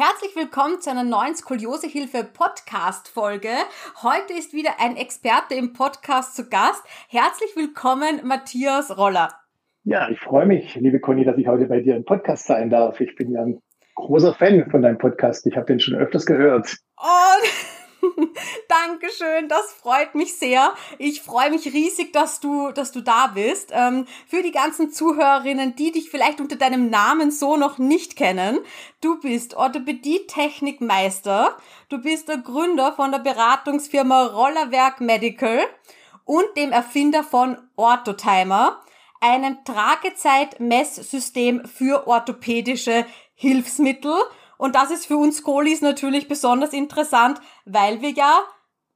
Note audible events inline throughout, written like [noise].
Herzlich willkommen zu einer neuen Skoliosehilfe Podcast Folge. Heute ist wieder ein Experte im Podcast zu Gast. Herzlich willkommen, Matthias Roller. Ja, ich freue mich, liebe Conny, dass ich heute bei dir im Podcast sein darf. Ich bin ja ein großer Fan von deinem Podcast. Ich habe den schon öfters gehört. Oh, [laughs] Dankeschön, das freut mich sehr. Ich freue mich riesig, dass du, dass du da bist. Ähm, für die ganzen Zuhörerinnen, die dich vielleicht unter deinem Namen so noch nicht kennen, du bist Orthopädie-Technikmeister, du bist der Gründer von der Beratungsfirma Rollerwerk Medical und dem Erfinder von Orthotimer, einem Tragezeit-Messsystem für orthopädische Hilfsmittel und das ist für uns Kolis natürlich besonders interessant, weil wir ja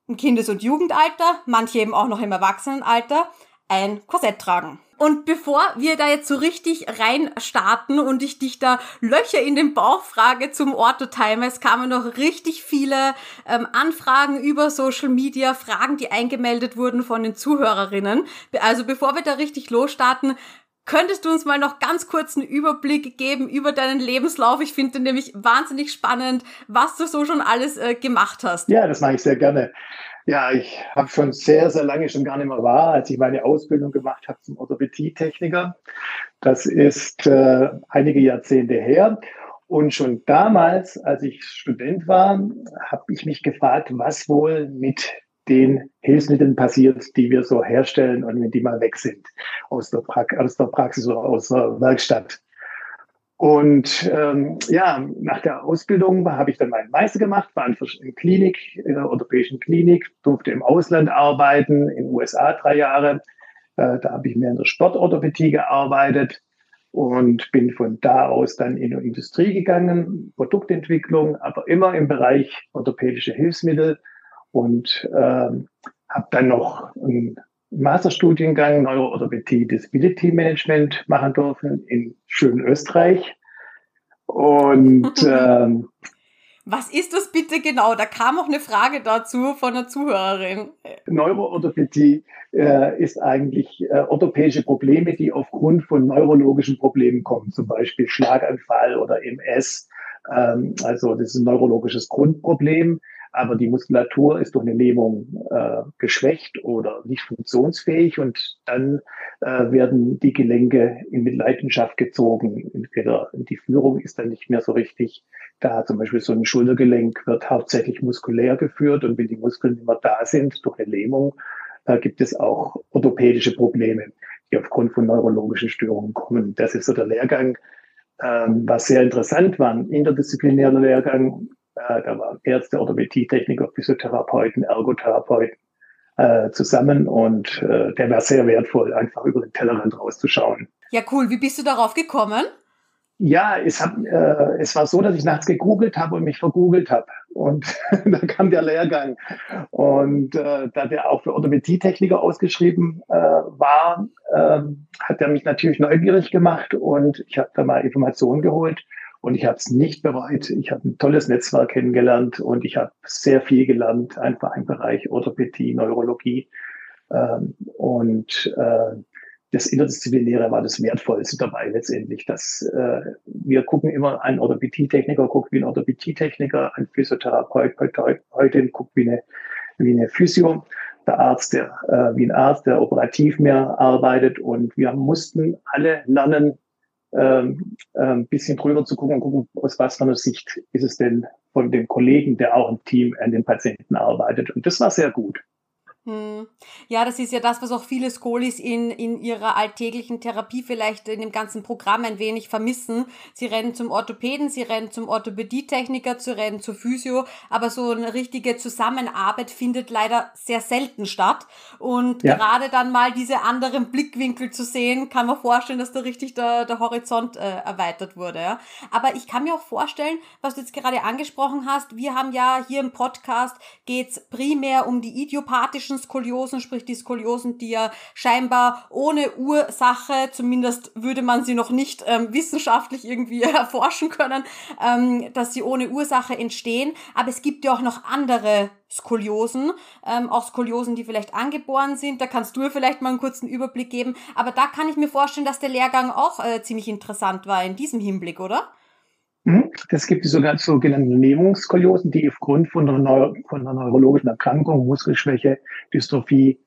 im Kindes- und Jugendalter, manche eben auch noch im Erwachsenenalter, ein Korsett tragen. Und bevor wir da jetzt so richtig rein starten und ich dich da Löcher in den Bauch frage zum Orthotimer, es kamen noch richtig viele ähm, Anfragen über Social Media, Fragen, die eingemeldet wurden von den Zuhörerinnen. Also bevor wir da richtig losstarten, Könntest du uns mal noch ganz kurz einen Überblick geben über deinen Lebenslauf? Ich finde nämlich wahnsinnig spannend, was du so schon alles äh, gemacht hast. Ja, das mache ich sehr gerne. Ja, ich habe schon sehr, sehr lange schon gar nicht mehr war, als ich meine Ausbildung gemacht habe zum Orthopädie-Techniker. Das ist äh, einige Jahrzehnte her. Und schon damals, als ich Student war, habe ich mich gefragt, was wohl mit den Hilfsmitteln passiert, die wir so herstellen und wenn die mal weg sind aus der, pra aus der Praxis oder aus der Werkstatt. Und ähm, ja, nach der Ausbildung habe ich dann meinen Meister gemacht, war in der Klinik, in der orthopädischen Klinik, durfte im Ausland arbeiten, in den USA drei Jahre. Äh, da habe ich mehr in der Sportorthopädie gearbeitet und bin von da aus dann in die Industrie gegangen, Produktentwicklung, aber immer im Bereich orthopädische Hilfsmittel und ähm, habe dann noch einen Masterstudiengang Neuroorthopädie Disability Management machen dürfen in schönen Österreich. Und [laughs] ähm, was ist das bitte genau? Da kam auch eine Frage dazu von einer Zuhörerin. Neuroorthopädie äh, ist eigentlich äh, orthopädische Probleme, die aufgrund von neurologischen Problemen kommen, zum Beispiel Schlaganfall oder MS. Ähm, also das ist ein neurologisches Grundproblem aber die Muskulatur ist durch eine Lähmung äh, geschwächt oder nicht funktionsfähig und dann äh, werden die Gelenke in Mitleidenschaft gezogen. Entweder die Führung ist dann nicht mehr so richtig da. Zum Beispiel so ein Schultergelenk wird hauptsächlich muskulär geführt und wenn die Muskeln immer da sind durch eine Lähmung, äh, gibt es auch orthopädische Probleme, die aufgrund von neurologischen Störungen kommen. Das ist so der Lehrgang, ähm, was sehr interessant war, ein interdisziplinärer Lehrgang, äh, da waren Ärzte, Orthopädie-Techniker, Physiotherapeuten, Ergotherapeuten äh, zusammen und äh, der war sehr wertvoll, einfach über den Tellerrand rauszuschauen. Ja, cool. Wie bist du darauf gekommen? Ja, es, hat, äh, es war so, dass ich nachts gegoogelt habe und mich vergoogelt habe. Und [laughs] da kam der Lehrgang. Und äh, da der auch für Orthopädietechniker ausgeschrieben äh, war, äh, hat er mich natürlich neugierig gemacht und ich habe da mal Informationen geholt. Und ich habe es nicht bereut. Ich habe ein tolles Netzwerk kennengelernt und ich habe sehr viel gelernt, einfach im Bereich Orthopädie, Neurologie. Ähm, und äh, das Interdisziplinäre war das Wertvollste dabei letztendlich. Dass, äh, wir gucken immer, ein Orthopädie-Techniker guckt wie ein Orthopädie-Techniker, ein Physiotherapeut, heute guckt wie eine, wie eine Physio, der Arzt, der äh, wie ein Arzt, der operativ mehr arbeitet. Und wir mussten alle lernen, ähm, äh, ein bisschen drüber zu gucken und gucken, aus was für einer Sicht ist es denn von dem Kollegen, der auch im Team an den Patienten arbeitet. Und das war sehr gut. Hm. Ja, das ist ja das, was auch viele Skolis in, in ihrer alltäglichen Therapie vielleicht in dem ganzen Programm ein wenig vermissen. Sie rennen zum Orthopäden, sie rennen zum Orthopädietechniker, sie rennen zur Physio, aber so eine richtige Zusammenarbeit findet leider sehr selten statt. Und ja. gerade dann mal diese anderen Blickwinkel zu sehen, kann man vorstellen, dass da richtig der, der Horizont äh, erweitert wurde. Ja. Aber ich kann mir auch vorstellen, was du jetzt gerade angesprochen hast, wir haben ja hier im Podcast geht's primär um die idiopathischen klassischen Skoliosen, sprich die Skoliosen, die ja scheinbar ohne Ursache, zumindest würde man sie noch nicht ähm, wissenschaftlich irgendwie [laughs] erforschen können, ähm, dass sie ohne Ursache entstehen. Aber es gibt ja auch noch andere Skoliosen, ähm, auch Skoliosen, die vielleicht angeboren sind. Da kannst du vielleicht mal einen kurzen Überblick geben. Aber da kann ich mir vorstellen, dass der Lehrgang auch äh, ziemlich interessant war in diesem Hinblick, oder? Es gibt die sogenannten Lähmungskoliosen, die aufgrund von einer, Neu von einer neurologischen Erkrankung, Muskelschwäche, Dystrophie,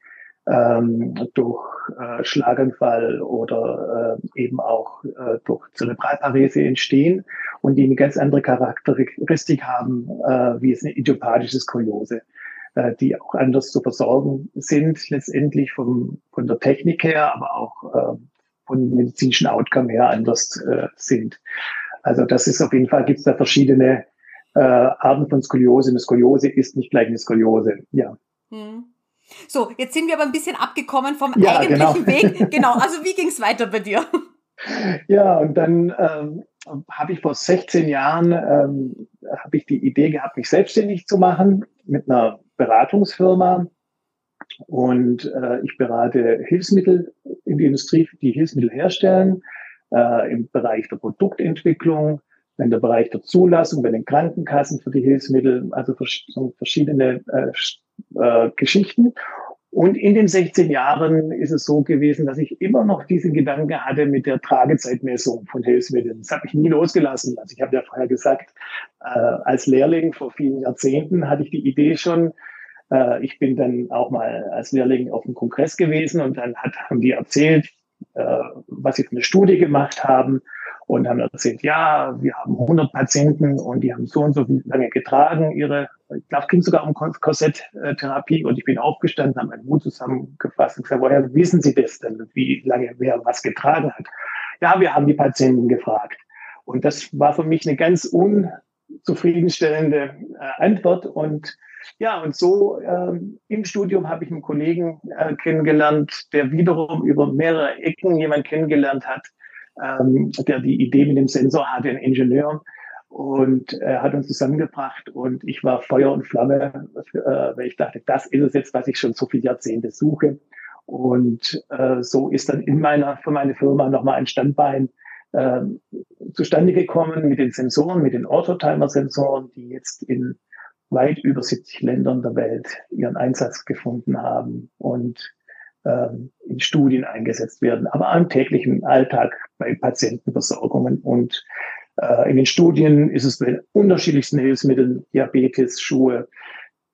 ähm, durch äh, Schlaganfall oder äh, eben auch äh, durch Zerebralparese entstehen und die eine ganz andere Charakteristik haben, äh, wie es eine idiopathische Skoliose, äh, die auch anders zu versorgen sind, letztendlich vom, von der Technik her, aber auch äh, von medizinischen Outcome her anders sind. Also das ist auf jeden Fall, gibt es da verschiedene äh, Arten von Skoliose. Eine Skoliose ist nicht gleich eine Skoliose, ja. Hm. So, jetzt sind wir aber ein bisschen abgekommen vom ja, eigentlichen genau. Weg. [laughs] Genau, also wie ging es weiter bei dir? Ja, und dann ähm, habe ich vor 16 Jahren ähm, habe ich die Idee gehabt, mich selbstständig zu machen mit einer Beratungsfirma. Und äh, ich berate Hilfsmittel in die Industrie, die Hilfsmittel herstellen äh, im Bereich der Produktentwicklung, in der Bereich der Zulassung bei den Krankenkassen für die Hilfsmittel, also verschiedene äh, äh, Geschichten. Und in den 16 Jahren ist es so gewesen, dass ich immer noch diesen Gedanke hatte mit der Tragezeitmessung von Hilfsmitteln. Das habe ich nie losgelassen. Also ich habe ja vorher gesagt, äh, als Lehrling vor vielen Jahrzehnten hatte ich die Idee schon, äh, ich bin dann auch mal als Lehrling auf einem Kongress gewesen und dann hat, haben die erzählt, äh, was sie für eine Studie gemacht haben und haben erzählt, ja, wir haben 100 Patienten und die haben so und so lange getragen, ihre, ich glaube, ging sogar um Korsetttherapie und ich bin aufgestanden, habe meinen Mut zusammengefasst und gesagt, woher wissen Sie das denn, wie lange wer was getragen hat? Ja, wir haben die Patienten gefragt. Und das war für mich eine ganz unzufriedenstellende äh, Antwort und ja, und so ähm, im Studium habe ich einen Kollegen äh, kennengelernt, der wiederum über mehrere Ecken jemand kennengelernt hat, ähm, der die Idee mit dem Sensor hatte, ein Ingenieur. Und er hat uns zusammengebracht und ich war Feuer und Flamme, äh, weil ich dachte, das ist es jetzt, was ich schon so viele Jahrzehnte suche. Und äh, so ist dann in meiner, für meine Firma nochmal ein Standbein äh, zustande gekommen mit den Sensoren, mit den Autotimer-Sensoren, die jetzt in weit über 70 Ländern der Welt ihren Einsatz gefunden haben und ähm, in Studien eingesetzt werden, aber im täglichen Alltag bei Patientenversorgungen. Und äh, in den Studien ist es bei unterschiedlichsten Hilfsmitteln, Diabetes, Schuhe,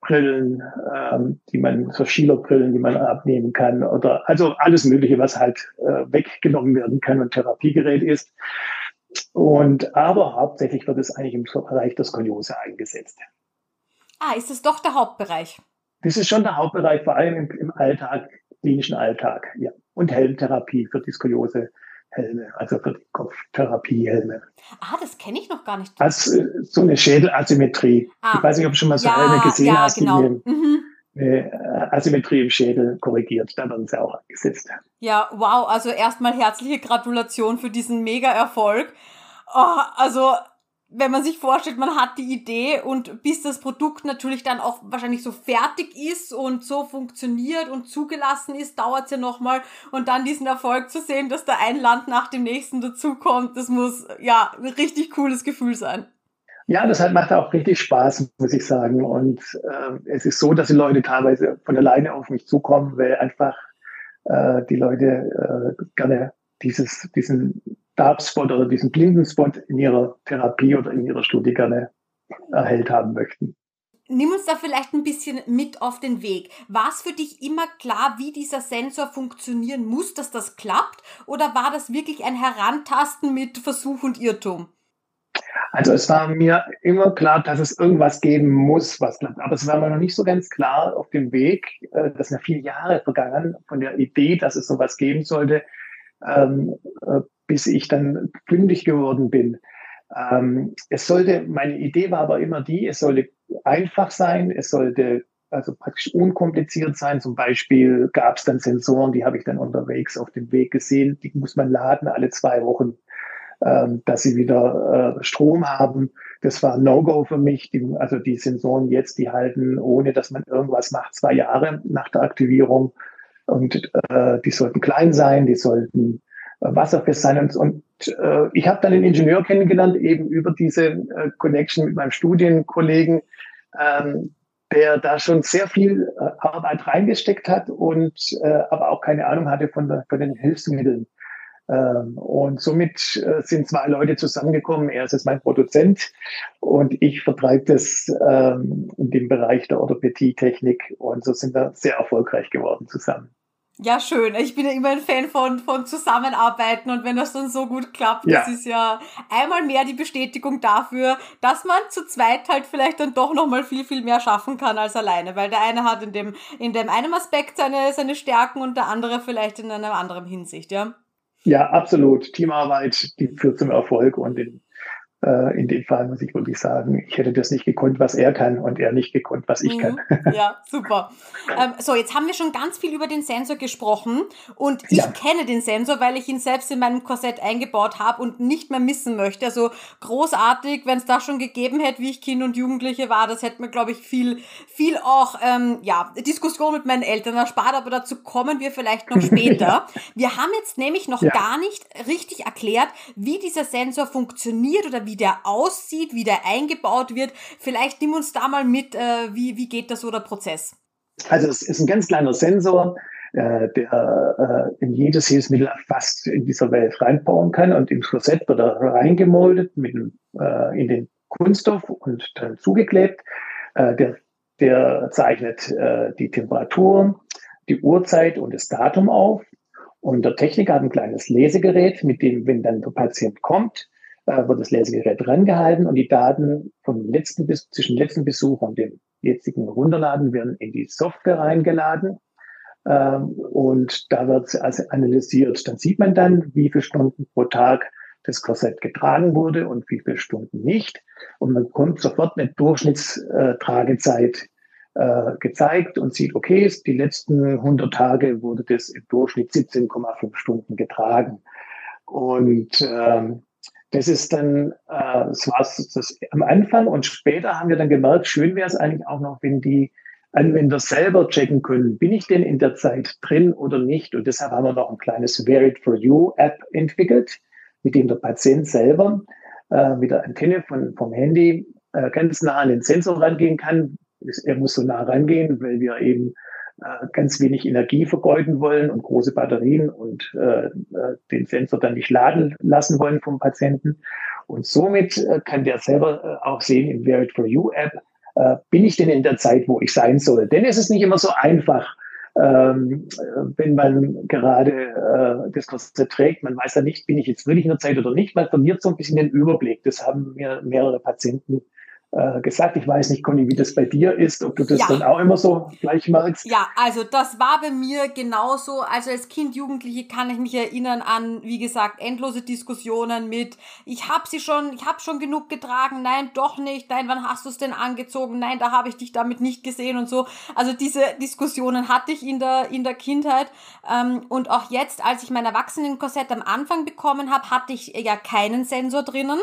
Brillen, ähm, die man, so Schielerbrillen, die man abnehmen kann, oder also alles Mögliche, was halt äh, weggenommen werden kann und Therapiegerät ist. Und aber hauptsächlich wird es eigentlich im Bereich der Skoliose eingesetzt. Ah, ist es doch der Hauptbereich? Das ist schon der Hauptbereich, vor allem im, im Alltag, klinischen Alltag, ja. Und Helmtherapie für die Skoliose. Helme, also für die Kopftherapiehelme. Ah, das kenne ich noch gar nicht. Also so eine Schädelasymmetrie. Ah. Ich weiß nicht, ob du schon mal so ja, Helme gesehen ja, hast. Genau. Mhm. eine Asymmetrie im Schädel korrigiert. Da werden sie auch eingesetzt. Ja, wow. Also erstmal herzliche Gratulation für diesen Mega-Erfolg. Oh, also wenn man sich vorstellt, man hat die Idee und bis das Produkt natürlich dann auch wahrscheinlich so fertig ist und so funktioniert und zugelassen ist, dauert es ja nochmal. Und dann diesen Erfolg zu sehen, dass da ein Land nach dem nächsten dazukommt, das muss ja ein richtig cooles Gefühl sein. Ja, das halt macht auch richtig Spaß, muss ich sagen. Und äh, es ist so, dass die Leute teilweise von alleine auf mich zukommen, weil einfach äh, die Leute äh, gerne dieses, diesen Darkspot oder diesen Blindenspot in ihrer Therapie oder in ihrer Studie gerne erhellt haben möchten. Nimm uns da vielleicht ein bisschen mit auf den Weg. War es für dich immer klar, wie dieser Sensor funktionieren muss, dass das klappt? Oder war das wirklich ein Herantasten mit Versuch und Irrtum? Also es war mir immer klar, dass es irgendwas geben muss, was klappt. Aber es war mir noch nicht so ganz klar auf dem Weg, äh, das sind ja viele Jahre vergangen, von der Idee, dass es sowas geben sollte, ähm, äh, bis ich dann fündig geworden bin. Ähm, es sollte, meine Idee war aber immer die, es sollte einfach sein, es sollte also praktisch unkompliziert sein. Zum Beispiel gab es dann Sensoren, die habe ich dann unterwegs auf dem Weg gesehen, die muss man laden alle zwei Wochen, ähm, dass sie wieder äh, Strom haben. Das war No-Go für mich. Die, also die Sensoren jetzt, die halten, ohne dass man irgendwas macht, zwei Jahre nach der Aktivierung. Und äh, die sollten klein sein, die sollten wasserfest sein. Und, und äh, ich habe dann einen Ingenieur kennengelernt, eben über diese äh, Connection mit meinem Studienkollegen, ähm, der da schon sehr viel äh, Arbeit reingesteckt hat und äh, aber auch keine Ahnung hatte von, der, von den Hilfsmitteln. Ähm, und somit äh, sind zwei Leute zusammengekommen. Er ist jetzt mein Produzent und ich vertreibe das ähm, in dem Bereich der Orthopädie-Technik. Und so sind wir sehr erfolgreich geworden zusammen. Ja, schön. Ich bin ja immer ein Fan von, von Zusammenarbeiten und wenn das dann so gut klappt, ja. das ist ja einmal mehr die Bestätigung dafür, dass man zu zweit halt vielleicht dann doch nochmal viel, viel mehr schaffen kann als alleine, weil der eine hat in dem, in dem einen Aspekt seine, seine Stärken und der andere vielleicht in einer anderen Hinsicht, ja? Ja, absolut. Teamarbeit, die führt zum Erfolg und in äh, in dem Fall muss ich wirklich sagen, ich hätte das nicht gekonnt, was er kann und er nicht gekonnt, was ich mhm. kann. Ja, super. Ähm, so, jetzt haben wir schon ganz viel über den Sensor gesprochen und ich ja. kenne den Sensor, weil ich ihn selbst in meinem Korsett eingebaut habe und nicht mehr missen möchte. Also großartig, wenn es das schon gegeben hätte, wie ich Kind und Jugendliche war, das hätte mir, glaube ich, viel, viel auch, ähm, ja, Diskussion mit meinen Eltern erspart, aber dazu kommen wir vielleicht noch später. [laughs] wir haben jetzt nämlich noch ja. gar nicht richtig erklärt, wie dieser Sensor funktioniert oder wie wie der aussieht, wie der eingebaut wird. Vielleicht nimm uns da mal mit, äh, wie, wie geht das so der Prozess? Also es ist ein ganz kleiner Sensor, äh, der äh, in jedes Hilfsmittel fast in dieser Welt reinbauen kann und im Korsett wird er reingemoldet mit, äh, in den Kunststoff und dann zugeklebt. Äh, der, der zeichnet äh, die Temperatur, die Uhrzeit und das Datum auf. Und der Techniker hat ein kleines Lesegerät, mit dem, wenn dann der Patient kommt, äh, wird das Lesegerät rangehalten und die Daten vom letzten bis zwischen letzten Besuch und dem jetzigen Runterladen werden in die Software reingeladen. Ähm, und da wird also analysiert. Dann sieht man dann, wie viele Stunden pro Tag das Korsett getragen wurde und wie viele Stunden nicht. Und man bekommt sofort eine Durchschnittstragezeit äh, gezeigt und sieht, okay, die letzten 100 Tage wurde das im Durchschnitt 17,5 Stunden getragen. Und ähm, das ist dann, äh, das war das am Anfang und später haben wir dann gemerkt, schön wäre es eigentlich auch noch, wenn die Anwender selber checken können, bin ich denn in der Zeit drin oder nicht? Und deshalb haben wir noch ein kleines Verit for You App entwickelt, mit dem der Patient selber äh, mit der Antenne von, vom Handy äh, ganz nah an den Sensor rangehen kann. Er muss so nah rangehen, weil wir eben äh, ganz wenig Energie vergeuden wollen und große Batterien und äh, äh, den Sensor dann nicht laden lassen wollen vom Patienten. Und somit äh, kann der selber äh, auch sehen im Verit for You App, äh, bin ich denn in der Zeit, wo ich sein soll? Denn es ist nicht immer so einfach, ähm, wenn man gerade äh, das Korsett trägt. Man weiß ja nicht, bin ich jetzt wirklich in der Zeit oder nicht. Man verliert so ein bisschen den Überblick. Das haben mir mehrere Patienten äh, gesagt. Ich weiß nicht, Conny, wie das bei dir ist, ob du das ja. dann auch immer so gleich merkst. Ja, also das war bei mir genauso. Also als Kind, Jugendliche kann ich mich erinnern an, wie gesagt, endlose Diskussionen mit, ich habe sie schon, ich habe schon genug getragen, nein, doch nicht, nein, wann hast du es denn angezogen, nein, da habe ich dich damit nicht gesehen und so. Also diese Diskussionen hatte ich in der, in der Kindheit. Ähm, und auch jetzt, als ich mein Erwachsenenkorsett am Anfang bekommen habe, hatte ich ja keinen Sensor drinnen.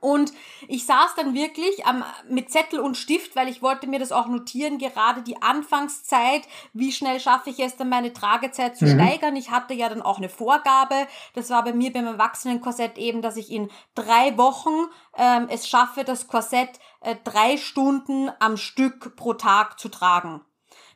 Und ich saß dann wirklich am, mit Zettel und Stift, weil ich wollte mir das auch notieren, gerade die Anfangszeit, wie schnell schaffe ich es dann meine Tragezeit zu mhm. steigern. Ich hatte ja dann auch eine Vorgabe, das war bei mir beim Erwachsenenkorsett eben, dass ich in drei Wochen ähm, es schaffe, das Korsett äh, drei Stunden am Stück pro Tag zu tragen.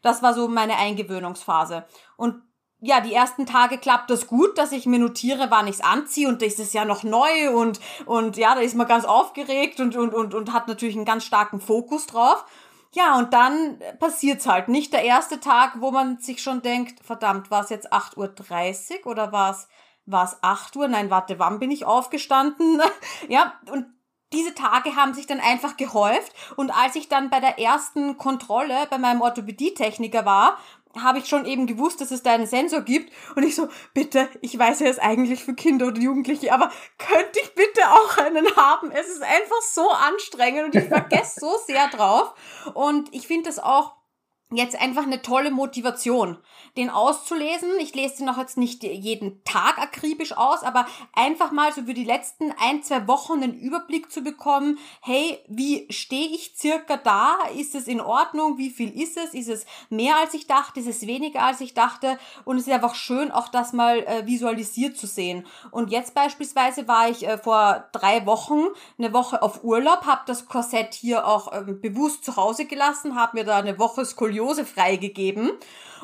Das war so meine Eingewöhnungsphase. Und ja, die ersten Tage klappt das gut, dass ich mir notiere, wann ich's anziehe und das ist ja noch neu und, und ja, da ist man ganz aufgeregt und, und, und, und hat natürlich einen ganz starken Fokus drauf. Ja, und dann passiert's halt. Nicht der erste Tag, wo man sich schon denkt, verdammt, war es jetzt 8.30 Uhr oder war es war's 8 Uhr? Nein, warte, wann bin ich aufgestanden? [laughs] ja, und diese Tage haben sich dann einfach gehäuft und als ich dann bei der ersten Kontrolle bei meinem Orthopädietechniker war, habe ich schon eben gewusst, dass es da einen Sensor gibt. Und ich so, bitte, ich weiß ja, es eigentlich für Kinder oder Jugendliche, aber könnte ich bitte auch einen haben? Es ist einfach so anstrengend und ich vergesse so sehr drauf. Und ich finde das auch jetzt einfach eine tolle Motivation, den auszulesen. Ich lese den auch jetzt nicht jeden Tag akribisch aus, aber einfach mal so für die letzten ein, zwei Wochen einen Überblick zu bekommen. Hey, wie stehe ich circa da? Ist es in Ordnung? Wie viel ist es? Ist es mehr als ich dachte? Ist es weniger als ich dachte? Und es ist einfach schön, auch das mal äh, visualisiert zu sehen. Und jetzt beispielsweise war ich äh, vor drei Wochen eine Woche auf Urlaub, habe das Korsett hier auch ähm, bewusst zu Hause gelassen, habe mir da eine Woche Skoliose Skoliose freigegeben.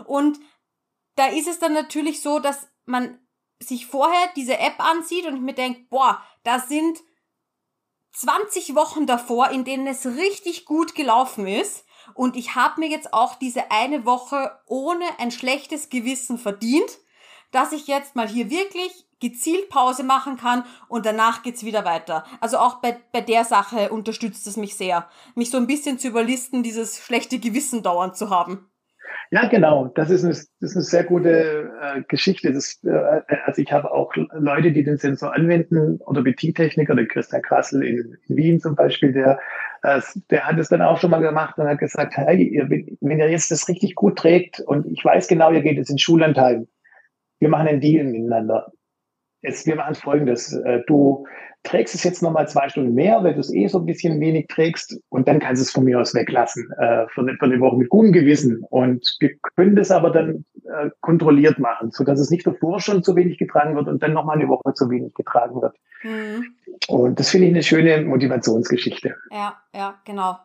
Und da ist es dann natürlich so, dass man sich vorher diese App ansieht und mir denkt, boah, da sind 20 Wochen davor, in denen es richtig gut gelaufen ist. Und ich habe mir jetzt auch diese eine Woche ohne ein schlechtes Gewissen verdient, dass ich jetzt mal hier wirklich gezielt Pause machen kann und danach geht's wieder weiter. Also auch bei, bei der Sache unterstützt es mich sehr, mich so ein bisschen zu überlisten, dieses schlechte Gewissen dauernd zu haben. Ja, genau. Das ist eine, das ist eine sehr gute äh, Geschichte. Das, äh, also ich habe auch Leute, die den Sensor anwenden, oder BT-Techniker, der Christian Krassel in, in, Wien zum Beispiel, der, äh, der hat es dann auch schon mal gemacht und hat gesagt, hey, ihr, wenn ihr jetzt das richtig gut trägt und ich weiß genau, ihr geht jetzt in Schullandheim, wir machen einen Deal miteinander. Jetzt, wir machen folgendes. Äh, du trägst es jetzt nochmal zwei Stunden mehr, weil du es eh so ein bisschen wenig trägst und dann kannst du es von mir aus weglassen, äh, für, eine, für eine Woche mit gutem Gewissen. Und wir können das aber dann äh, kontrolliert machen, so dass es nicht davor schon zu wenig getragen wird und dann nochmal eine Woche zu wenig getragen wird. Mhm. Und das finde ich eine schöne Motivationsgeschichte. Ja, ja, genau.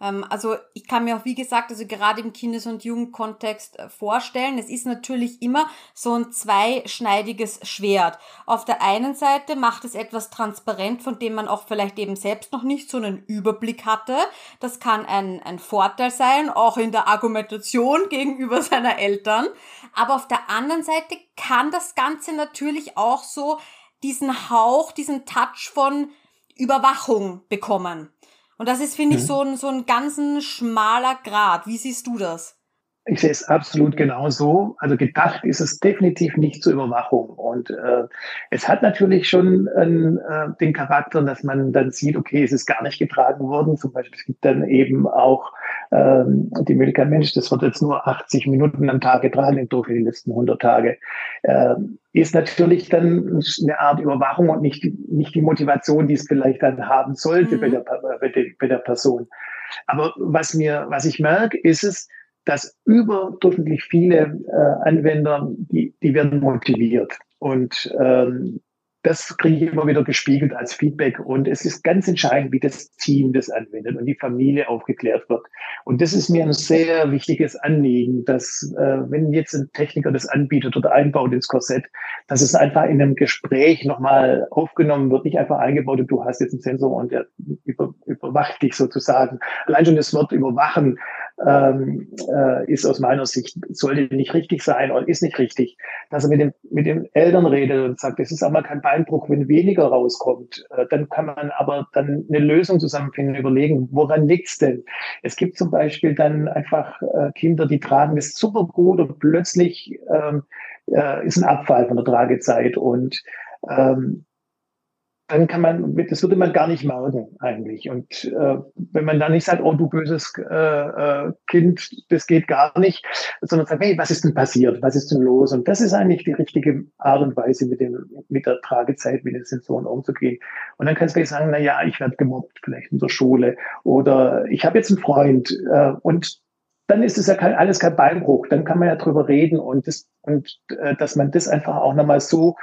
Ähm, also ich kann mir auch, wie gesagt, also gerade im Kindes- und Jugendkontext äh, vorstellen, es ist natürlich immer so ein zweischneidiges Schwert. Auf der einen Seite macht es etwas transparent, von dem man auch vielleicht eben selbst noch nicht so einen Überblick hatte. Das kann ein, ein Vorteil sein, auch in der Argumentation [laughs] gegenüber seiner Eltern. Aber auf der anderen Seite kann das Ganze natürlich auch so diesen Hauch, diesen Touch von Überwachung bekommen. Und das ist, finde ich, mhm. so ein, so ein ganzen schmaler Grad. Wie siehst du das? Ich sehe es absolut genauso. Also gedacht ist es definitiv nicht zur Überwachung. Und äh, es hat natürlich schon äh, den Charakter, dass man dann sieht, okay, es ist gar nicht getragen worden. Zum Beispiel, es gibt dann eben auch ähm, die Möglichkeit, Mensch, das wird jetzt nur 80 Minuten am Tag getragen, durch die letzten 100 Tage. Äh, ist natürlich dann eine Art Überwachung und nicht, nicht die Motivation, die es vielleicht dann haben sollte mhm. bei, der, bei, der, bei der Person. Aber was mir, was ich merke, ist es, dass überdurchschnittlich viele äh, Anwender, die, die werden motiviert. Und ähm, das kriege ich immer wieder gespiegelt als Feedback. Und es ist ganz entscheidend, wie das Team das anwendet und die Familie aufgeklärt wird. Und das ist mir ein sehr wichtiges Anliegen, dass äh, wenn jetzt ein Techniker das anbietet oder einbaut ins Korsett, dass es einfach in einem Gespräch nochmal aufgenommen wird, nicht einfach eingebaut und du hast jetzt einen Sensor und der über, überwacht dich sozusagen. Allein schon das Wort überwachen ähm, äh, ist aus meiner Sicht, sollte nicht richtig sein oder ist nicht richtig, dass er mit, dem, mit den Eltern redet und sagt, es ist auch mal kein Beinbruch, wenn weniger rauskommt. Äh, dann kann man aber dann eine Lösung zusammenfinden, überlegen, woran liegt's denn? Es gibt zum Beispiel dann einfach äh, Kinder, die tragen das super gut und plötzlich ähm, äh, ist ein Abfall von der Tragezeit und ähm, dann kann man, das würde man gar nicht merken eigentlich. Und äh, wenn man dann nicht sagt, oh du böses äh, äh, Kind, das geht gar nicht, sondern sagt, hey, was ist denn passiert? Was ist denn los? Und das ist eigentlich die richtige Art und Weise, mit dem mit der Tragezeit, mit den Sensoren umzugehen. Und dann kannst du gleich sagen, na ja, ich werde gemobbt, vielleicht in der Schule, oder ich habe jetzt einen Freund äh, und dann ist es ja kein, alles kein Beinbruch. Dann kann man ja drüber reden und das, und äh, dass man das einfach auch nochmal so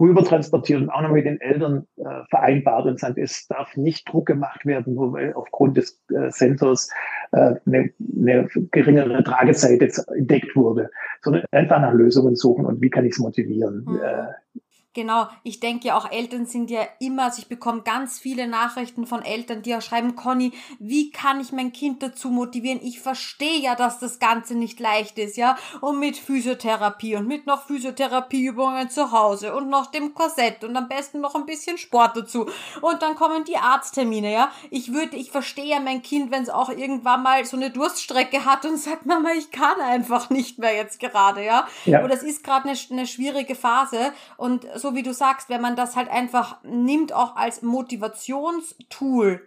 rüber transportiert und auch noch mit den Eltern äh, vereinbart und sagt, es darf nicht Druck gemacht werden, nur weil aufgrund des äh, Sensors äh, eine, eine geringere Tragezeit jetzt entdeckt wurde, sondern einfach nach Lösungen suchen und wie kann ich es motivieren. Mhm. Äh, Genau, ich denke ja auch Eltern sind ja immer, also ich bekomme ganz viele Nachrichten von Eltern, die auch schreiben, Conny, wie kann ich mein Kind dazu motivieren? Ich verstehe ja, dass das Ganze nicht leicht ist, ja, und mit Physiotherapie und mit noch Physiotherapieübungen zu Hause und noch dem Korsett und am besten noch ein bisschen Sport dazu und dann kommen die Arzttermine, ja. Ich würde, ich verstehe ja mein Kind, wenn es auch irgendwann mal so eine Durststrecke hat und sagt, Mama, ich kann einfach nicht mehr jetzt gerade, ja. ja. Oder es ist gerade eine, eine schwierige Phase und so wie du sagst, wenn man das halt einfach nimmt, auch als Motivationstool,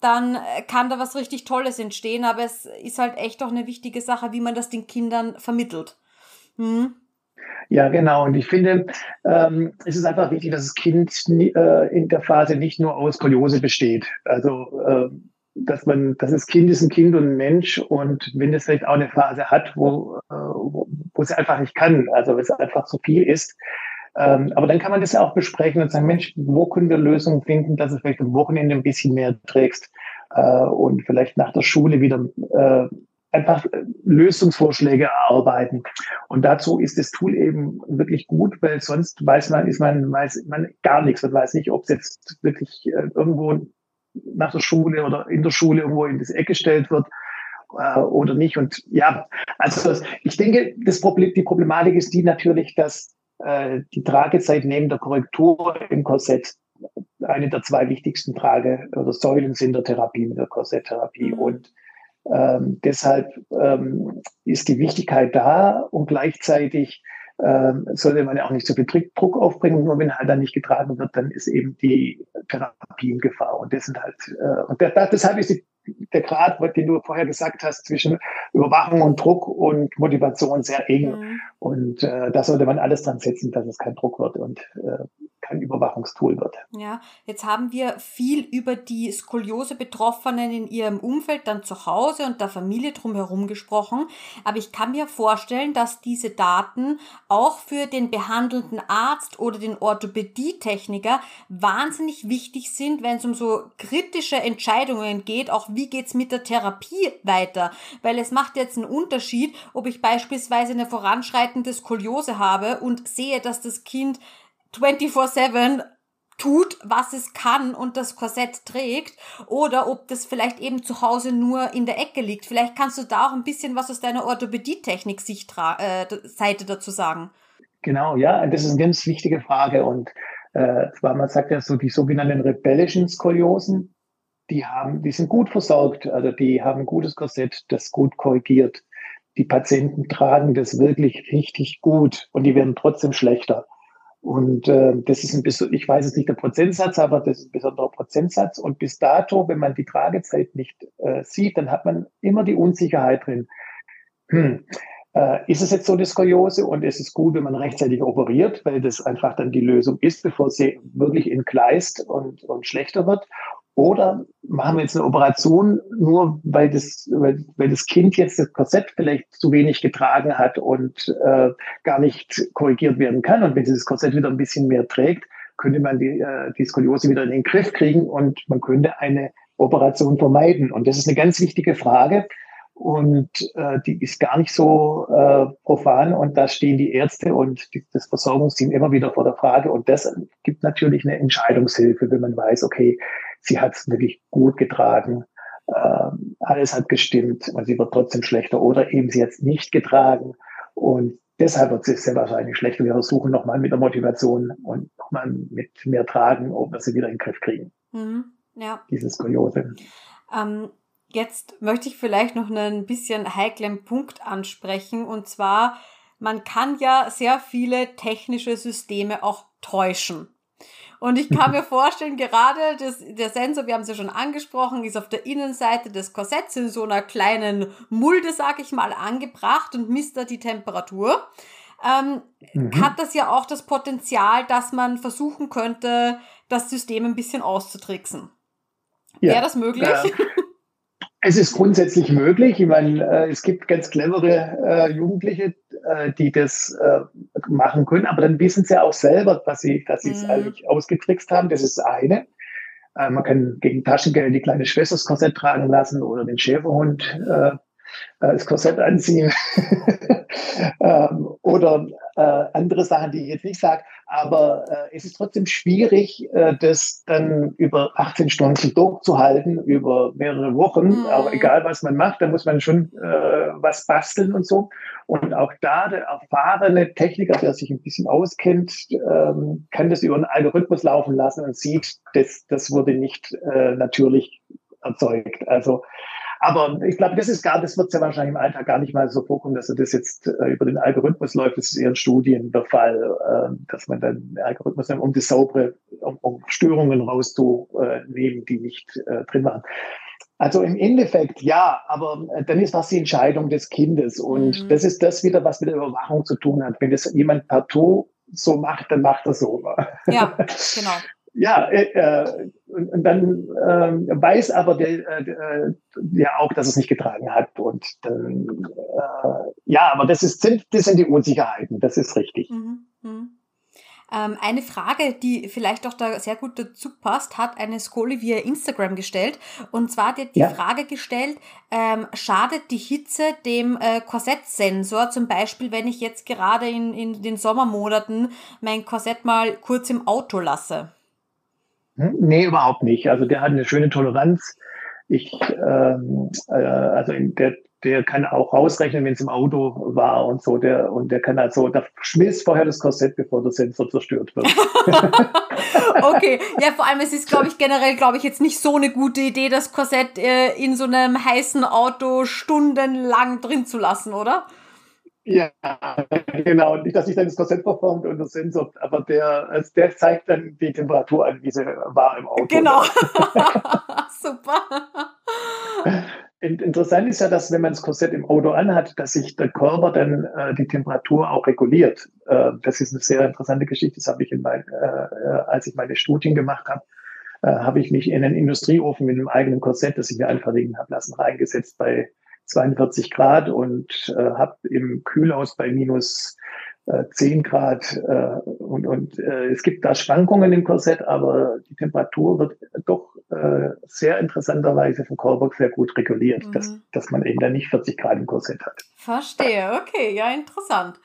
dann äh, kann da was richtig Tolles entstehen. Aber es ist halt echt auch eine wichtige Sache, wie man das den Kindern vermittelt. Hm? Ja, genau. Und ich finde, ähm, es ist einfach wichtig, dass das Kind äh, in der Phase nicht nur aus Skoliose besteht. Also, äh, dass man, dass das Kind ist ein Kind und ein Mensch und wenn es vielleicht auch eine Phase hat, wo, äh, wo, wo es einfach nicht kann, also wenn es einfach zu viel ist, ähm, aber dann kann man das ja auch besprechen und sagen, Mensch, wo können wir Lösungen finden, dass du vielleicht am Wochenende ein bisschen mehr trägst äh, und vielleicht nach der Schule wieder äh, einfach Lösungsvorschläge erarbeiten. Und dazu ist das Tool eben wirklich gut, weil sonst weiß man, ist man, weiß man gar nichts und weiß nicht, ob es jetzt wirklich äh, irgendwo nach der Schule oder in der Schule irgendwo in das Eck gestellt wird äh, oder nicht. Und ja, also ich denke, das Problem, die Problematik ist die natürlich, dass äh, die Tragezeit neben der Korrektur im Korsett eine der zwei wichtigsten Trage- oder Säulen sind der Therapie mit der Korsetttherapie. Mhm. Und ähm, deshalb ähm, ist die Wichtigkeit da und gleichzeitig ähm, sollte man ja auch nicht so viel Druck aufbringen. Nur wenn halt dann nicht getragen wird, dann ist eben die Therapie in Gefahr. Und das sind halt, äh, und der, deshalb ist die der Grad, den du vorher gesagt hast, zwischen Überwachung und Druck und Motivation sehr eng. Mhm. Und äh, da sollte man alles dran setzen, dass es kein Druck wird und äh, kein Überwachungstool wird. Ja, jetzt haben wir viel über die Skoliose-Betroffenen in ihrem Umfeld, dann zu Hause und der Familie drumherum gesprochen. Aber ich kann mir vorstellen, dass diese Daten auch für den behandelnden Arzt oder den Orthopädietechniker wahnsinnig wichtig sind, wenn es um so kritische Entscheidungen geht, auch wie geht's mit der Therapie weiter. Weil es macht jetzt einen Unterschied, ob ich beispielsweise eine voranschreitende Skoliose habe und sehe, dass das Kind 24-7 tut, was es kann und das Korsett trägt oder ob das vielleicht eben zu Hause nur in der Ecke liegt. Vielleicht kannst du da auch ein bisschen was aus deiner Orthopädietechnik-Seite äh, dazu sagen. Genau, ja, das ist eine ganz wichtige Frage und äh, zwar man sagt ja so die sogenannten rebellischen Skoliosen, die haben, die sind gut versorgt, also die haben ein gutes Korsett, das gut korrigiert. Die Patienten tragen das wirklich richtig gut und die werden trotzdem schlechter. Und äh, das ist ein bisschen, ich weiß es nicht der Prozentsatz, aber das ist ein besonderer Prozentsatz. Und bis dato, wenn man die Tragezeit nicht äh, sieht, dann hat man immer die Unsicherheit drin. Hm. Äh, ist es jetzt so eine Skoliose und ist es gut, wenn man rechtzeitig operiert, weil das einfach dann die Lösung ist, bevor sie wirklich entgleist und, und schlechter wird? Oder machen wir jetzt eine Operation nur, weil das, weil, weil das Kind jetzt das Korsett vielleicht zu wenig getragen hat und äh, gar nicht korrigiert werden kann. Und wenn dieses Korsett wieder ein bisschen mehr trägt, könnte man die, äh, die Skoliose wieder in den Griff kriegen und man könnte eine Operation vermeiden. Und das ist eine ganz wichtige Frage. Und äh, die ist gar nicht so äh, profan. Und da stehen die Ärzte und die, das Versorgungsteam immer wieder vor der Frage. Und das gibt natürlich eine Entscheidungshilfe, wenn man weiß, okay, sie hat es wirklich gut getragen. äh, alles hat gestimmt und sie wird trotzdem schlechter oder eben sie jetzt nicht getragen und deshalb wird sie sehr wahrscheinlich schlechter. Wir versuchen nochmal mit der Motivation und nochmal mit mehr Tragen, ob wir sie wieder in den Griff kriegen. Mhm, ja. Dieses Kuriose. Ähm, jetzt möchte ich vielleicht noch einen bisschen heiklen Punkt ansprechen und zwar, man kann ja sehr viele technische Systeme auch täuschen. Und ich kann mir vorstellen, gerade das, der Sensor, wir haben es ja schon angesprochen, ist auf der Innenseite des Korsetts in so einer kleinen Mulde, sag ich mal, angebracht und misst da die Temperatur. Ähm, mhm. Hat das ja auch das Potenzial, dass man versuchen könnte, das System ein bisschen auszutricksen. Ja. Wäre das möglich? Ja. Es ist grundsätzlich möglich. Ich meine, äh, es gibt ganz clevere äh, Jugendliche, äh, die das äh, machen können, aber dann wissen sie auch selber, dass sie dass sie es mhm. eigentlich ausgetrickst haben. Das ist das eine. Äh, man kann gegen Taschengeld die kleine Schwester das Korsett tragen lassen oder den Schäferhund äh, das Korsett anziehen [laughs] ähm, oder andere Sachen, die ich jetzt nicht sage. Aber äh, es ist trotzdem schwierig, äh, das dann über 18 Stunden durchzuhalten, über mehrere Wochen. Mhm. Aber egal, was man macht, da muss man schon äh, was basteln und so. Und auch da der erfahrene Techniker, der sich ein bisschen auskennt, ähm, kann das über einen Algorithmus laufen lassen und sieht, dass das wurde nicht äh, natürlich erzeugt. Also aber ich glaube, das ist gar, das wird ja wahrscheinlich im Alltag gar nicht mal so vorkommen, dass das jetzt äh, über den Algorithmus läuft. Das ist eher in Studien der Fall, äh, dass man dann Algorithmus nimmt, um die saubere, um, um Störungen rauszunehmen, die nicht äh, drin waren. Also im Endeffekt ja, aber äh, dann ist das die Entscheidung des Kindes. Und mhm. das ist das wieder, was mit der Überwachung zu tun hat. Wenn das jemand partout so macht, dann macht er so. Ja, [laughs] genau ja, äh, äh, und, und dann äh, weiß aber der, äh, ja auch, dass es nicht getragen hat. Und dann, äh, ja, aber das ist sind das sind die Unsicherheiten. Das ist richtig. Mhm, mh. ähm, eine Frage, die vielleicht auch da sehr gut dazu passt, hat eine Skoli via Instagram gestellt. Und zwar hat die ja. Frage gestellt, ähm, schadet die Hitze dem äh, Korsettsensor, zum Beispiel, wenn ich jetzt gerade in, in den Sommermonaten mein Korsett mal kurz im Auto lasse? Hm? Nee, überhaupt nicht. Also der hat eine schöne Toleranz. Ich, ähm, äh, also der, der kann auch rausrechnen, wenn es im Auto war und so. Der, und der kann also, da schmilzt vorher das Korsett, bevor der Sensor zerstört wird. [laughs] okay, ja, vor allem es ist, glaube ich, generell, glaube ich, jetzt nicht so eine gute Idee, das Korsett äh, in so einem heißen Auto stundenlang drin zu lassen, oder? Ja, genau. Nicht, dass sich dann das Korsett verformt und das Sensor, aber der, also der zeigt dann die Temperatur an, wie sie war im Auto. Genau. [laughs] Super. Interessant ist ja, dass wenn man das Korsett im Auto anhat, dass sich der Körper dann äh, die Temperatur auch reguliert. Äh, das ist eine sehr interessante Geschichte. Das habe ich in mein, äh, äh als ich meine Studien gemacht habe, äh, habe ich mich in einen Industrieofen mit einem eigenen Korsett, das ich mir anfertigen habe lassen, reingesetzt bei 42 Grad und äh, habe im Kühlhaus bei minus äh, 10 Grad äh, und, und äh, es gibt da Schwankungen im Korsett, aber die Temperatur wird doch äh, sehr interessanterweise vom Körper sehr gut reguliert, mhm. dass, dass man eben dann nicht 40 Grad im Korsett hat. Verstehe, okay, ja, interessant.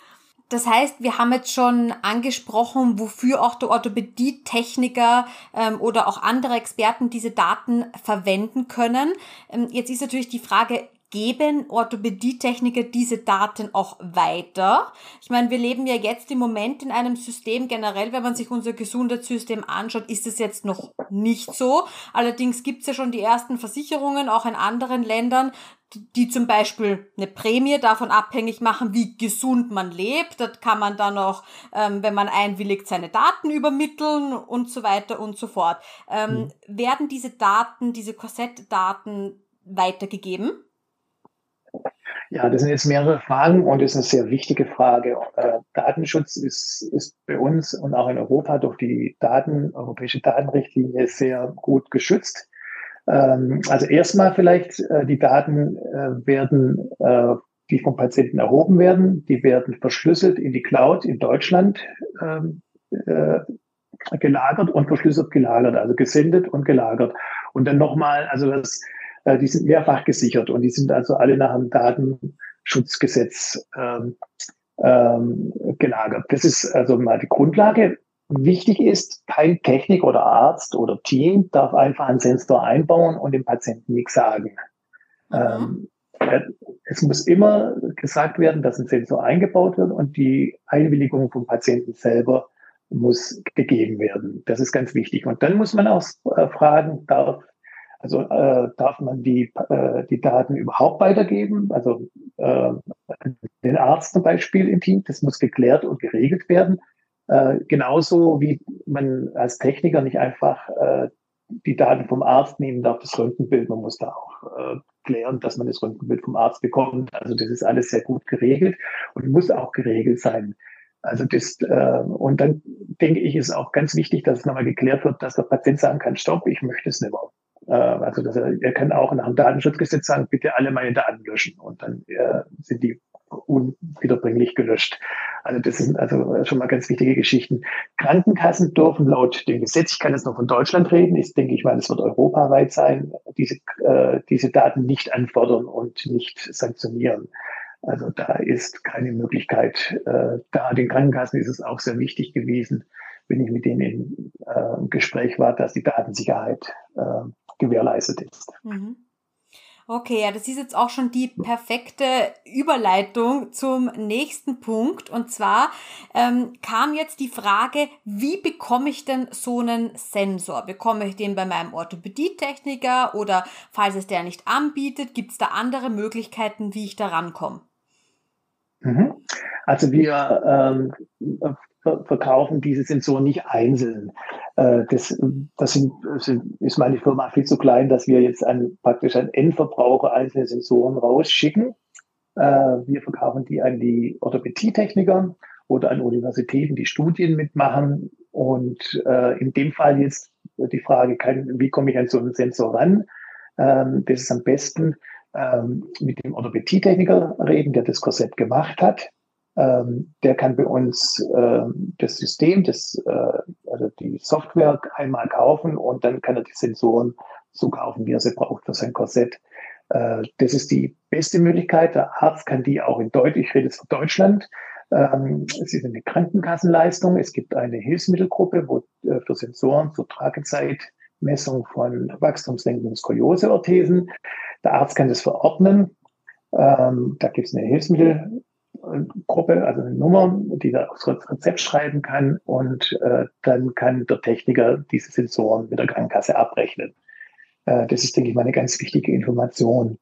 Das heißt, wir haben jetzt schon angesprochen, wofür auch der Orthopädie-Techniker ähm, oder auch andere Experten diese Daten verwenden können. Ähm, jetzt ist natürlich die Frage, geben Orthopädietechniker diese Daten auch weiter? Ich meine, wir leben ja jetzt im Moment in einem System generell, wenn man sich unser Gesundheitssystem anschaut, ist es jetzt noch nicht so. Allerdings gibt es ja schon die ersten Versicherungen, auch in anderen Ländern, die zum Beispiel eine Prämie davon abhängig machen, wie gesund man lebt. Das kann man dann auch, ähm, wenn man einwilligt, seine Daten übermitteln und so weiter und so fort. Ähm, mhm. Werden diese Daten, diese Korsettdaten weitergegeben? Ja, das sind jetzt mehrere Fragen und das ist eine sehr wichtige Frage. Äh, Datenschutz ist, ist bei uns und auch in Europa durch die Daten, europäische Datenrichtlinie sehr gut geschützt. Ähm, also erstmal vielleicht, äh, die Daten äh, werden, die vom Patienten erhoben werden, die werden verschlüsselt in die Cloud in Deutschland ähm, äh, gelagert und verschlüsselt gelagert, also gesendet und gelagert. Und dann nochmal, also das äh, die sind mehrfach gesichert und die sind also alle nach dem Datenschutzgesetz ähm, ähm, gelagert. Das ist also mal die Grundlage. wichtig ist, kein Techniker oder Arzt oder Team darf einfach einen Sensor einbauen und dem Patienten nichts sagen. Mhm. Ähm, es muss immer gesagt werden, dass ein Sensor eingebaut wird und die Einwilligung vom Patienten selber muss gegeben werden. Das ist ganz wichtig. Und dann muss man auch äh, fragen, darf, also äh, darf man die, äh, die Daten überhaupt weitergeben? Also äh, den Arzt zum Beispiel im Team, das muss geklärt und geregelt werden. Äh, genauso wie man als Techniker nicht einfach äh, die Daten vom Arzt nehmen darf, das Röntgenbild. Man muss da auch äh, klären, dass man das Röntgenbild vom Arzt bekommt. Also das ist alles sehr gut geregelt und muss auch geregelt sein. Also das, äh, und dann denke ich, ist auch ganz wichtig, dass es nochmal geklärt wird, dass der Patient sagen kann, stopp, ich möchte es nicht mehr. Äh, also dass er, er kann auch nach dem Datenschutzgesetz sagen, bitte alle meine Daten löschen und dann äh, sind die unwiederbringlich gelöscht. Also das sind also schon mal ganz wichtige Geschichten. Krankenkassen dürfen laut dem Gesetz, ich kann jetzt noch von Deutschland reden, ich denke ich mal, es wird europaweit sein, diese, äh, diese Daten nicht anfordern und nicht sanktionieren. Also da ist keine Möglichkeit. Äh, da den Krankenkassen ist es auch sehr wichtig gewesen, wenn ich mit denen im äh, Gespräch war, dass die Datensicherheit äh, gewährleistet ist. Mhm. Okay, ja, das ist jetzt auch schon die perfekte Überleitung zum nächsten Punkt. Und zwar ähm, kam jetzt die Frage, wie bekomme ich denn so einen Sensor? Bekomme ich den bei meinem Orthopädietechniker oder falls es der nicht anbietet, gibt es da andere Möglichkeiten, wie ich da rankomme? Mhm. Also wir ähm, verkaufen diese Sensoren nicht einzeln. Äh, das, das sind, sind, ist meine Firma viel zu klein, dass wir jetzt an, praktisch an Endverbraucher einzelne Sensoren rausschicken. Äh, wir verkaufen die an die Orthopädietechniker oder an Universitäten, die Studien mitmachen. Und äh, in dem Fall jetzt die Frage, wie komme ich an so einen Sensor ran? Ähm, das ist am besten ähm, mit dem Orthopädietechniker reden, der das Korsett gemacht hat. Ähm, der kann bei uns ähm, das System, das, äh, also die Software einmal kaufen und dann kann er die Sensoren so kaufen, wie er sie braucht für sein Korsett. Äh, das ist die beste Möglichkeit. Der Arzt kann die auch in Deutsch, ich rede jetzt für Deutschland. Ähm, es ist eine Krankenkassenleistung. Es gibt eine Hilfsmittelgruppe, wo äh, für Sensoren zur Tragezeitmessung von wachstumslenkenden Skolioseorthesen. Der Arzt kann das verordnen. Ähm, da gibt es eine Hilfsmittel, Gruppe, also eine Nummer, die da aufs Rezept schreiben kann und äh, dann kann der Techniker diese Sensoren mit der Krankenkasse abrechnen. Äh, das ist, denke ich mal, eine ganz wichtige Information.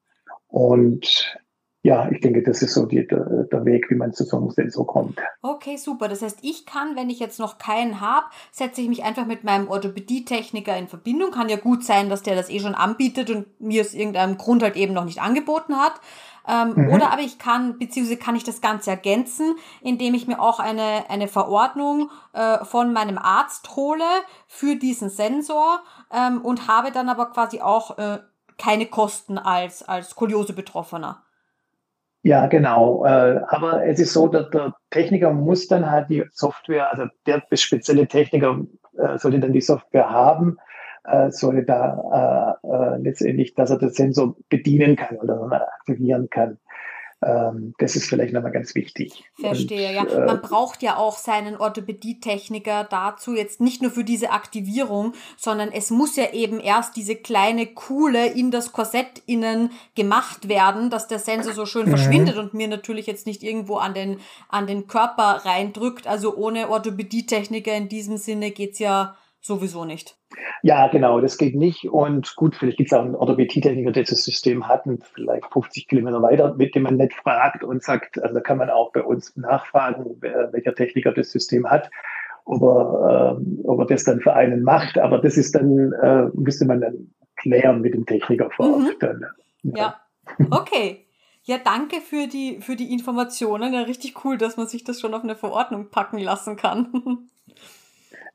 Und ja, ich denke, das ist so die, der, der, Weg, wie man zu so einem Sensor kommt. Okay, super. Das heißt, ich kann, wenn ich jetzt noch keinen habe, setze ich mich einfach mit meinem Orthopädietechniker in Verbindung. Kann ja gut sein, dass der das eh schon anbietet und mir aus irgendeinem Grund halt eben noch nicht angeboten hat. Ähm, mhm. Oder aber ich kann, beziehungsweise kann ich das Ganze ergänzen, indem ich mir auch eine, eine Verordnung äh, von meinem Arzt hole für diesen Sensor ähm, und habe dann aber quasi auch äh, keine Kosten als, als Skoliose-Betroffener. Ja, genau. Äh, aber es ist so, dass der Techniker muss dann halt die Software, also der spezielle Techniker äh, sollte dann die Software haben äh, soll da äh, äh, letztendlich, dass er den Sensor bedienen kann oder aktivieren kann. Ähm, das ist vielleicht nochmal ganz wichtig. Verstehe, Und, ja. Äh, Man braucht ja auch seinen Orthopädietechniker dazu, jetzt nicht nur für diese Aktivierung, sondern es muss ja eben erst diese kleine Kuhle in das Korsett innen gemacht werden, dass der Sensor so schön mhm. verschwindet und mir natürlich jetzt nicht irgendwo an den, an den Körper reindrückt. Also ohne Orthopädietechniker in diesem Sinne geht's ja sowieso nicht. Ja, genau, das geht nicht. Und gut, vielleicht gibt es auch einen Orthopädietechniker, der das System hat und vielleicht 50 Kilometer weiter, mit dem man nicht fragt und sagt, also da kann man auch bei uns nachfragen, welcher Techniker das System hat, ob er, äh, ob er das dann für einen macht. Aber das ist dann, äh, müsste man dann klären mit dem Techniker vor Ort. Mhm. Dann, ja. ja, [laughs] okay. Ja, danke für die, für die Informationen. Ja, richtig cool, dass man sich das schon auf eine Verordnung packen lassen kann. [laughs]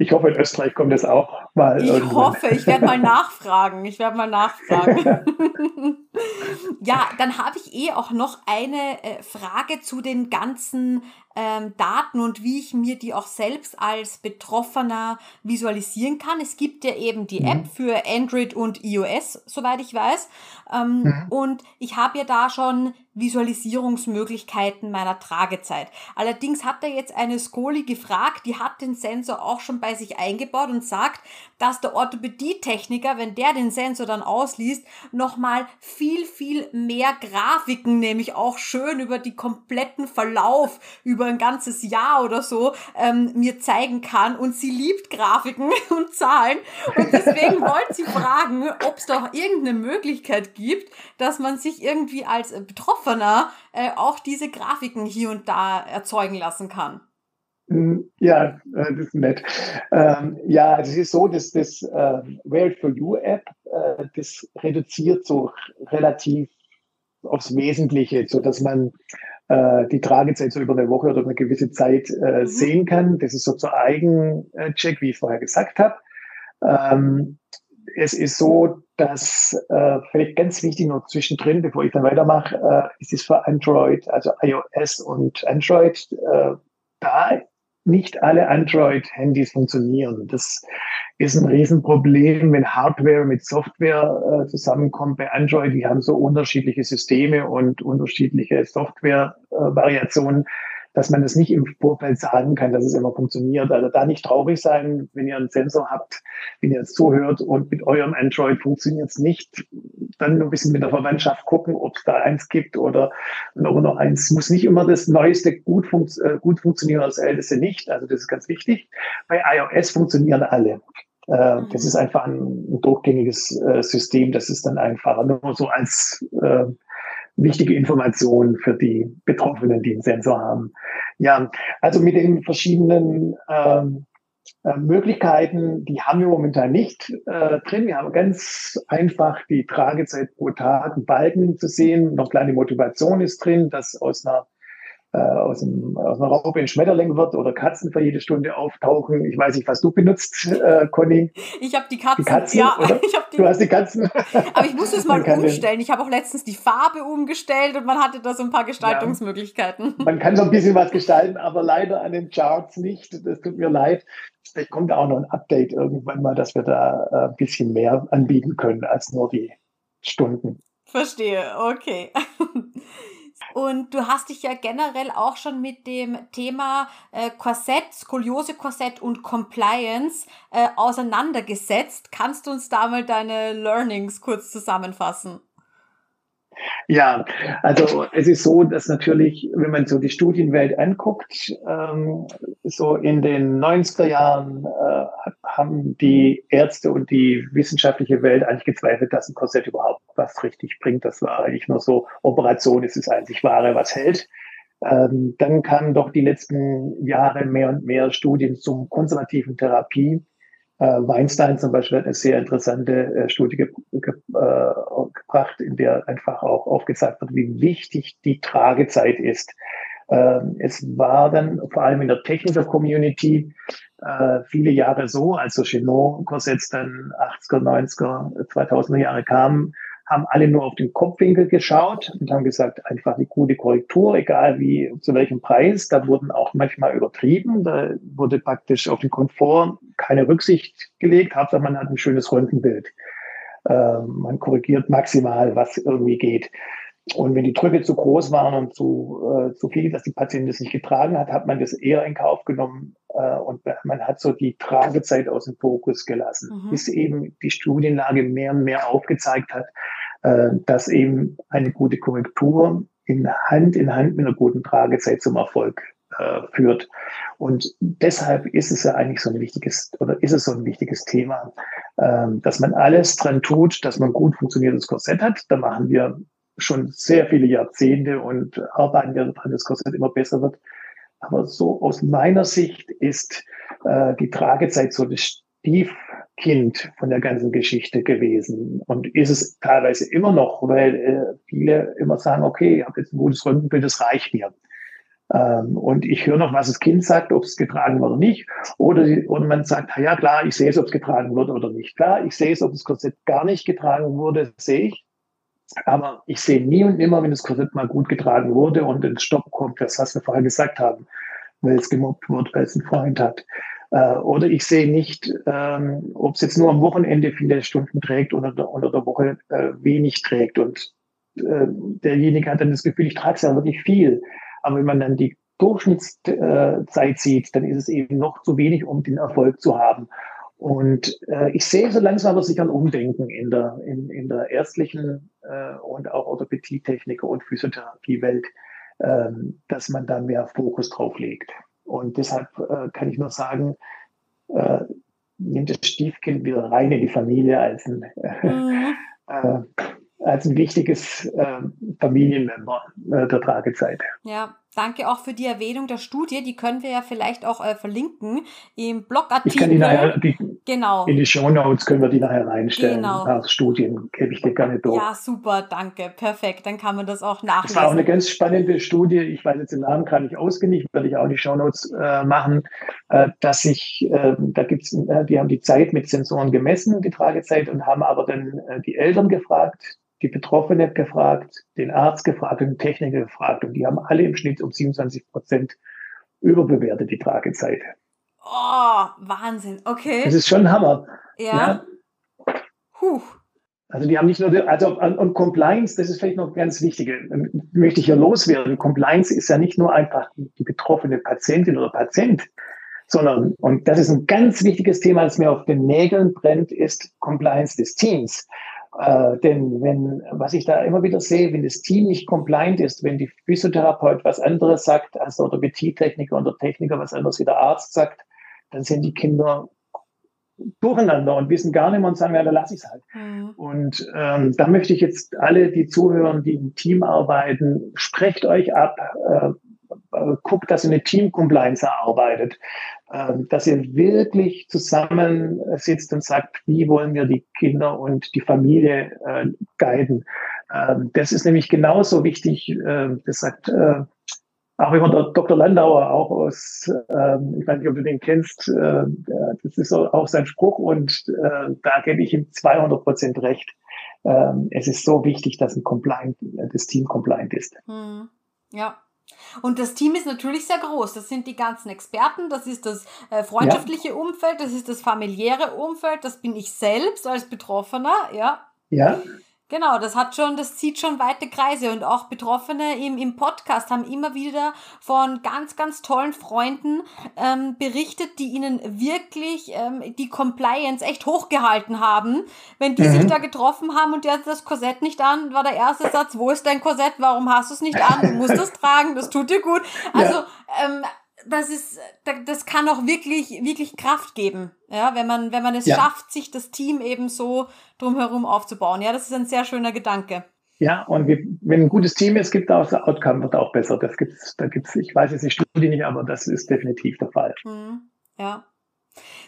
Ich hoffe, in Österreich kommt es auch mal. Ich irgendwann. hoffe, ich werde mal [laughs] nachfragen. Ich werde mal nachfragen. [laughs] ja, dann habe ich eh auch noch eine äh, Frage zu den ganzen ähm, Daten und wie ich mir die auch selbst als Betroffener visualisieren kann. Es gibt ja eben die mhm. App für Android und iOS, soweit ich weiß. Ähm, mhm. Und ich habe ja da schon Visualisierungsmöglichkeiten meiner Tragezeit. Allerdings hat er jetzt eine Skoli gefragt, die hat den Sensor auch schon bei sich eingebaut und sagt, dass der Orthopädietechniker, wenn der den Sensor dann ausliest, nochmal viel, viel mehr Grafiken, nämlich auch schön über die kompletten Verlauf, über ein ganzes Jahr oder so, ähm, mir zeigen kann. Und sie liebt Grafiken [laughs] und Zahlen. Und deswegen [laughs] wollte sie fragen, ob es doch irgendeine Möglichkeit gibt, dass man sich irgendwie als Betroffener äh, auch diese Grafiken hier und da erzeugen lassen kann. Hm, ja, äh, das ist nett. Ähm, ja, das ist so, dass das äh, Wear for You App, äh, das reduziert so relativ aufs Wesentliche, so dass man äh, die Tragezeit so über eine Woche oder eine gewisse Zeit äh, mhm. sehen kann. Das ist so zur Eigencheck, wie ich vorher gesagt habe. Ähm, es ist so, dass äh, vielleicht ganz wichtig noch zwischendrin, bevor ich dann weitermache, äh, ist es für Android, also iOS und Android, äh, da nicht alle Android-Handys funktionieren. Das ist ein Riesenproblem, wenn Hardware mit Software äh, zusammenkommt bei Android. Die haben so unterschiedliche Systeme und unterschiedliche Software-Variationen. Äh, dass man das nicht im Vorfeld sagen kann, dass es immer funktioniert. Also da nicht traurig sein, wenn ihr einen Sensor habt, wenn ihr es zuhört und mit eurem Android funktioniert es nicht, dann nur ein bisschen mit der Verwandtschaft gucken, ob es da eins gibt oder noch, noch eins. Muss nicht immer das Neueste gut, funkt, äh, gut funktionieren, das Älteste nicht. Also das ist ganz wichtig. Bei iOS funktionieren alle. Äh, das ist einfach ein, durchgängiges äh, System. Das ist dann einfacher. Nur so als wichtige Informationen für die Betroffenen, die einen Sensor haben. Ja, also mit den verschiedenen ähm, äh, Möglichkeiten, die haben wir momentan nicht äh, drin. Wir haben ganz einfach die Tragezeit pro Tag, Balken zu sehen. Noch kleine Motivation ist drin, dass aus einer aus, einem, aus einer Raupe ein Schmetterling wird oder Katzen für jede Stunde auftauchen. Ich weiß nicht, was du benutzt, äh, Conny. Ich habe die Katzen. Die Katzen ja, [laughs] ich hab die, du hast die Katzen. Aber ich muss es mal umstellen. Ich habe auch letztens die Farbe umgestellt und man hatte da so ein paar Gestaltungsmöglichkeiten. Ja, man kann so ein bisschen was gestalten, aber leider an den Charts nicht. Das tut mir leid. Vielleicht kommt auch noch ein Update irgendwann mal, dass wir da äh, ein bisschen mehr anbieten können als nur die Stunden. Verstehe, okay. Und du hast dich ja generell auch schon mit dem Thema äh, Korsett, Skoliose-Korsett und Compliance äh, auseinandergesetzt. Kannst du uns da mal deine Learnings kurz zusammenfassen? Ja, also es ist so, dass natürlich, wenn man so die Studienwelt anguckt, ähm, so in den 90er Jahren äh, haben die Ärzte und die wissenschaftliche Welt eigentlich gezweifelt, dass ein Korsett überhaupt was richtig bringt. Das war eigentlich nur so, Operation ist das einzig Wahre, was hält. Ähm, dann kamen doch die letzten Jahre mehr und mehr Studien zum konservativen Therapie äh, Weinstein zum Beispiel hat eine sehr interessante äh, Studie ge ge äh, gebracht, in der einfach auch aufgezeigt wird, wie wichtig die Tragezeit ist. Ähm, es war dann vor allem in der Techniker Community äh, viele Jahre so, als so Chenot-Korsetts dann 80er, 90er, 2000er Jahre kamen, haben alle nur auf den Kopfwinkel geschaut und haben gesagt, einfach die gute Korrektur, egal wie, zu welchem Preis. Da wurden auch manchmal übertrieben. Da wurde praktisch auf den Komfort keine Rücksicht gelegt. Hauptsache man hat ein schönes Röntgenbild. Ähm, man korrigiert maximal, was irgendwie geht. Und wenn die Drücke zu groß waren und zu, äh, zu viel, dass die Patientin das nicht getragen hat, hat man das eher in Kauf genommen äh, und man hat so die Tragezeit aus dem Fokus gelassen, mhm. bis eben die Studienlage mehr und mehr aufgezeigt hat, äh, dass eben eine gute Korrektur in Hand in Hand mit einer guten Tragezeit zum Erfolg äh, führt. Und deshalb ist es ja eigentlich so ein wichtiges oder ist es so ein wichtiges Thema, äh, dass man alles dran tut, dass man gut funktionierendes Korsett hat. Da machen wir schon sehr viele Jahrzehnte und arbeiten wir daran, dass das Korsett immer besser wird. Aber so aus meiner Sicht ist äh, die Tragezeit so das Stiefkind von der ganzen Geschichte gewesen und ist es teilweise immer noch, weil äh, viele immer sagen, okay, ich habe jetzt ein gutes Röntgenbild, das reicht mir. Ähm, und ich höre noch, was das Kind sagt, ob es getragen wird oder nicht. Oder, oder man sagt, ja klar, ich sehe es, ob es getragen wird oder nicht. Klar, ich sehe es, ob das Korsett gar nicht getragen wurde, sehe ich. Aber ich sehe nie und nimmer, wenn das Korsett mal gut getragen wurde und ins Stopp kommt, das, was wir vorher gesagt haben, weil es gemobbt wird, weil es einen Freund hat. Äh, oder ich sehe nicht, ähm, ob es jetzt nur am Wochenende viele Stunden trägt oder der, unter der Woche äh, wenig trägt. Und äh, derjenige hat dann das Gefühl, ich trage ja wirklich viel. Aber wenn man dann die Durchschnittszeit sieht, dann ist es eben noch zu wenig, um den Erfolg zu haben. Und äh, ich sehe so langsam aber sicher ein Umdenken in der, in, in der ärztlichen äh, und auch Orthopädie-Techniker und Physiotherapie-Welt, äh, dass man da mehr Fokus drauf legt. Und deshalb äh, kann ich nur sagen, äh, nimmt das Stiefkind wieder rein in die Familie als ein, mhm. [laughs] äh, als ein wichtiges äh, Familienmember äh, der Tragezeit. Ja, danke auch für die Erwähnung der Studie. Die können wir ja vielleicht auch äh, verlinken im Blogartikel. Ich kann die nachher, die, genau. In die Show Notes können wir die nachher reinstellen. Genau. Als Studien gebe ich dir gerne durch. Ja, super, danke. Perfekt. Dann kann man das auch nachlesen. Das war auch eine ganz spannende Studie. Ich weiß jetzt den Namen gar nicht auswendig, werde ich auch in die Show Notes äh, machen, äh, dass sich, äh, da gibt's, äh, die haben die Zeit mit Sensoren gemessen, die Tragezeit, und haben aber dann äh, die Eltern gefragt, die Betroffene gefragt, den Arzt gefragt und den Techniker gefragt. Und die haben alle im Schnitt um 27 Prozent überbewertet, die Tragezeit. Oh, Wahnsinn. Okay. Das ist schon ein Hammer. Ja. ja. Puh. Also die haben nicht nur, also und Compliance, das ist vielleicht noch ganz wichtig, möchte ich hier loswerden. Compliance ist ja nicht nur einfach die betroffene Patientin oder Patient, sondern, und das ist ein ganz wichtiges Thema, das mir auf den Nägeln brennt, ist Compliance des Teams. Äh, denn wenn, was ich da immer wieder sehe, wenn das Team nicht compliant ist, wenn die Physiotherapeut was anderes sagt als der Orthopädie-Techniker und der Techniker was anderes wie der Arzt sagt, dann sind die Kinder durcheinander und wissen gar nicht mehr und sagen, ja, da lasse ich es halt. Mhm. Und ähm, da möchte ich jetzt alle, die zuhören, die im Team arbeiten, sprecht euch ab, äh, äh, guckt, dass ihr eine Team-Compliance erarbeitet, äh, dass ihr wirklich zusammensitzt und sagt, wie wollen wir die Kinder und die Familie äh, guiden. Ähm, das ist nämlich genauso wichtig, äh, das sagt äh, auch immer der Dr. Landauer, auch aus, ähm, ich weiß nicht, ob du den kennst, äh, das ist auch sein Spruch und äh, da gebe ich ihm 200 Prozent recht. Ähm, es ist so wichtig, dass ein Compliant, das Team compliant ist. Hm. Ja, und das Team ist natürlich sehr groß. Das sind die ganzen Experten, das ist das äh, freundschaftliche ja. Umfeld, das ist das familiäre Umfeld, das bin ich selbst als Betroffener, ja. Ja. Genau, das hat schon, das zieht schon weite Kreise und auch Betroffene im, im Podcast haben immer wieder von ganz, ganz tollen Freunden ähm, berichtet, die ihnen wirklich ähm, die Compliance echt hochgehalten haben. Wenn die mhm. sich da getroffen haben und der hat das Korsett nicht an, war der erste Satz, wo ist dein Korsett? Warum hast du es nicht an? Du musst es tragen, das tut dir gut. Also ja. ähm, das ist, das kann auch wirklich, wirklich Kraft geben, ja, wenn man, wenn man es ja. schafft, sich das Team eben so drumherum aufzubauen. Ja, das ist ein sehr schöner Gedanke. Ja, und wenn ein gutes Team ist, gibt auch das Outcome wird auch besser. Das gibt's, da gibt's, ich weiß jetzt die Studie nicht, aber das ist definitiv der Fall. Mhm. Ja.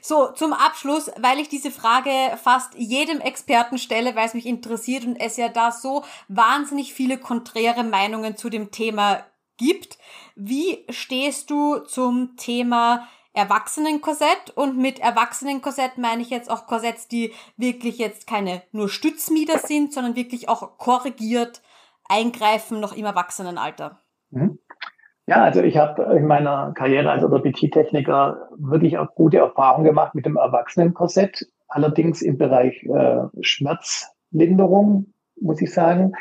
So, zum Abschluss, weil ich diese Frage fast jedem Experten stelle, weil es mich interessiert und es ja da so wahnsinnig viele konträre Meinungen zu dem Thema gibt. Wie stehst du zum Thema Erwachsenenkorsett? Und mit Erwachsenenkorsett meine ich jetzt auch Korsetts, die wirklich jetzt keine nur Stützmieder sind, sondern wirklich auch korrigiert eingreifen, noch im Erwachsenenalter. Mhm. Ja, also ich habe in meiner Karriere als Orthopädie-Techniker wirklich auch gute Erfahrungen gemacht mit dem Erwachsenenkorsett, allerdings im Bereich äh, Schmerzlinderung, muss ich sagen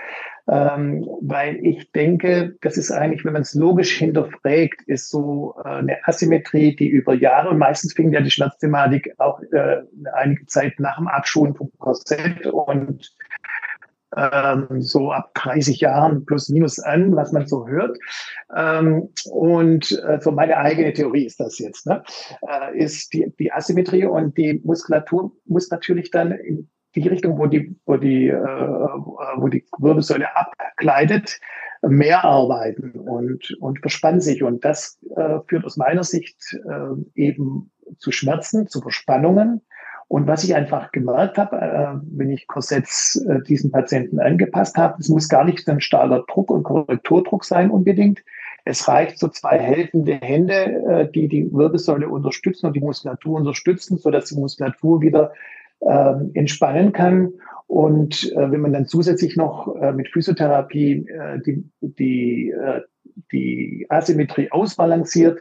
ähm, weil ich denke, das ist eigentlich, wenn man es logisch hinterfragt, ist so äh, eine Asymmetrie, die über Jahre, und meistens fing ja die Schmerzthematik auch äh, einige Zeit nach dem Abschulen vom Korsett und ähm, so ab 30 Jahren plus minus an, was man so hört. Ähm, und äh, so meine eigene Theorie ist das jetzt, ne? äh, ist die, die Asymmetrie und die Muskulatur muss natürlich dann in die Richtung, wo die, wo die, äh, wo die Wirbelsäule abgleitet, mehr arbeiten und, und verspannt sich. Und das äh, führt aus meiner Sicht äh, eben zu Schmerzen, zu Verspannungen. Und was ich einfach gemerkt habe, äh, wenn ich Korsetts äh, diesen Patienten angepasst habe, es muss gar nicht ein starker Druck und Korrekturdruck sein unbedingt. Es reicht so zwei helfende Hände, äh, die die Wirbelsäule unterstützen und die Muskulatur unterstützen, so dass die Muskulatur wieder ähm, entspannen kann. Und äh, wenn man dann zusätzlich noch äh, mit Physiotherapie äh, die, die, äh, die Asymmetrie ausbalanciert,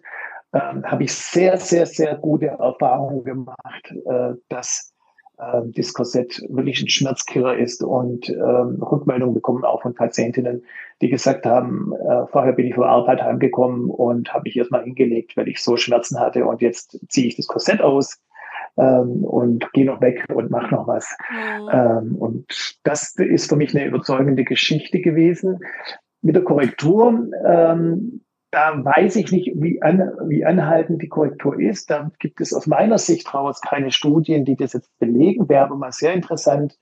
äh, habe ich sehr, sehr, sehr gute Erfahrungen gemacht, äh, dass äh, das Korsett wirklich ein Schmerzkiller ist und ähm, Rückmeldungen bekommen auch von Patientinnen, die gesagt haben, äh, vorher bin ich von Arbeit heimgekommen und habe mich erstmal hingelegt, weil ich so Schmerzen hatte und jetzt ziehe ich das Korsett aus ähm, und gehe noch weg und mache noch was. Mhm. Ähm, und das ist für mich eine überzeugende Geschichte gewesen. Mit der Korrektur ähm, da weiß ich nicht, wie, an, wie anhaltend die Korrektur ist. Da gibt es aus meiner Sicht raus keine Studien, die das jetzt belegen. Wäre aber mal sehr interessant,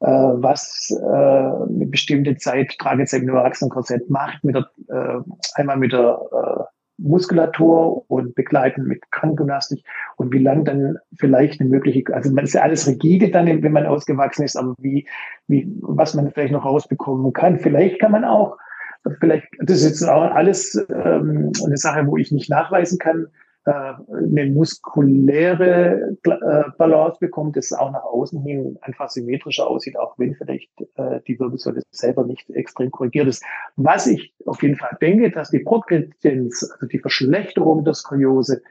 äh, was äh, eine bestimmte Zeit Tragezeichen im Erwachsenenkorsett macht, mit der, äh, einmal mit der äh, Muskulatur und begleiten mit Krankengymnastik und wie lang dann vielleicht eine mögliche, also man ist ja alles rigide dann, wenn man ausgewachsen ist, aber wie, wie, was man vielleicht noch rausbekommen kann. Vielleicht kann man auch vielleicht, das ist jetzt auch alles ähm, eine Sache, wo ich nicht nachweisen kann, eine muskuläre äh, Balance bekommt, das auch nach außen hin einfach symmetrischer aussieht, auch wenn vielleicht äh, die Wirbelsäule selber nicht extrem korrigiert ist. Was ich auf jeden Fall denke, dass die Progredienz, also die Verschlechterung der Skoliose,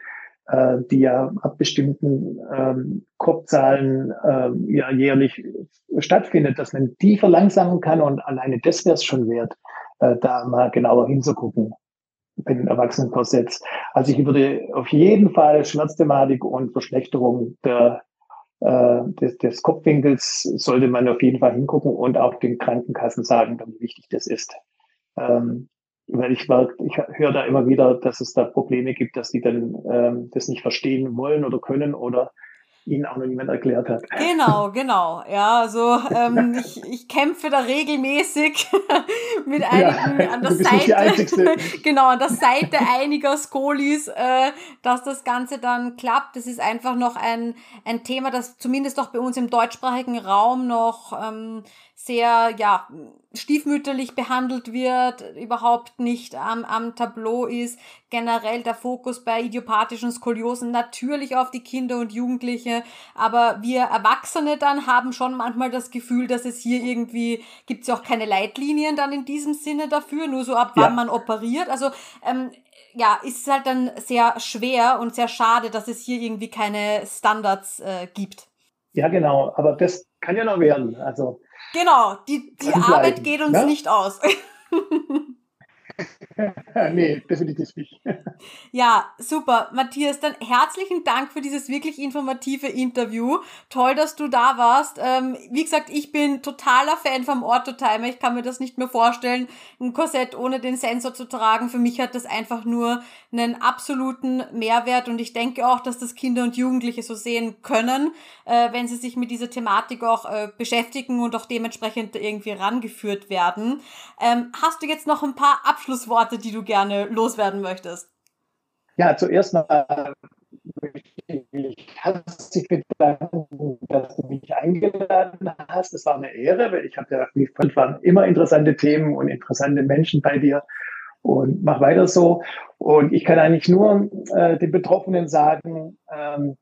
äh, die ja ab bestimmten ähm, Kopfzahlen äh, ja jährlich stattfindet, dass man die verlangsamen kann und alleine das wäre es schon wert, äh, da mal genauer hinzugucken bei den Erwachsenenkorsetts. Also ich würde auf jeden Fall Schmerzthematik und Verschlechterung der, äh, des, des Kopfwinkels sollte man auf jeden Fall hingucken und auch den Krankenkassen sagen, wie wichtig das ist. Ähm, weil ich, ich höre da immer wieder, dass es da Probleme gibt, dass die dann ähm, das nicht verstehen wollen oder können oder Ihnen auch noch niemand erklärt hat. Genau, [laughs] genau. Ja, also ähm, ich, ich kämpfe da regelmäßig [laughs] mit einigen ja, an der Seite, [laughs] genau, an der Seite einiger Skolis, äh, dass das Ganze dann klappt. Das ist einfach noch ein, ein Thema, das zumindest auch bei uns im deutschsprachigen Raum noch ähm, sehr, ja, stiefmütterlich behandelt wird, überhaupt nicht am, am Tableau ist. Generell der Fokus bei idiopathischen Skoliosen natürlich auf die Kinder und Jugendliche, aber wir Erwachsene dann haben schon manchmal das Gefühl, dass es hier irgendwie, gibt es ja auch keine Leitlinien dann in diesem Sinne dafür, nur so ab wann ja. man operiert. Also ähm, ja, ist halt dann sehr schwer und sehr schade, dass es hier irgendwie keine Standards äh, gibt. Ja, genau, aber das kann ja noch werden. Also Genau, die, die Arbeit geht uns ne? nicht aus. [laughs] nee, definitiv nicht. ja, super. Matthias, dann herzlichen Dank für dieses wirklich informative Interview. Toll, dass du da warst. Ähm, wie gesagt, ich bin totaler Fan vom Orthotimer. Ich kann mir das nicht mehr vorstellen, ein Korsett ohne den Sensor zu tragen. Für mich hat das einfach nur einen absoluten Mehrwert und ich denke auch, dass das Kinder und Jugendliche so sehen können, äh, wenn sie sich mit dieser Thematik auch äh, beschäftigen und auch dementsprechend irgendwie rangeführt werden. Ähm, hast du jetzt noch ein paar Abschlussworte, die du gerne loswerden möchtest? Ja, zuerst mal möchte ich herzlich bedanken, dass du mich eingeladen hast. Es war eine Ehre, weil ich habe ja, wie fand, waren immer interessante Themen und interessante Menschen bei dir und mach weiter so. Und ich kann eigentlich nur äh, den Betroffenen sagen, ähm,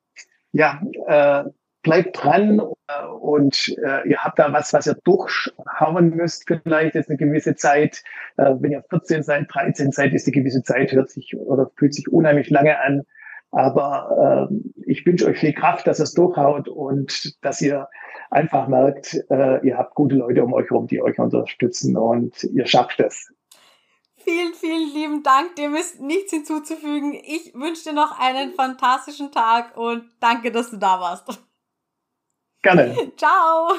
ja, äh, bleibt dran äh, und äh, ihr habt da was, was ihr durchhauen müsst, vielleicht jetzt eine gewisse Zeit. Äh, wenn ihr 14 seid, 13 seid, ist die gewisse Zeit, hört sich oder fühlt sich unheimlich lange an. Aber äh, ich wünsche euch viel Kraft, dass es durchhaut und dass ihr einfach merkt, äh, ihr habt gute Leute um euch herum, die euch unterstützen und ihr schafft es. Vielen, vielen lieben Dank. Dem ist nichts hinzuzufügen. Ich wünsche dir noch einen fantastischen Tag und danke, dass du da warst. Gerne. [laughs] Ciao.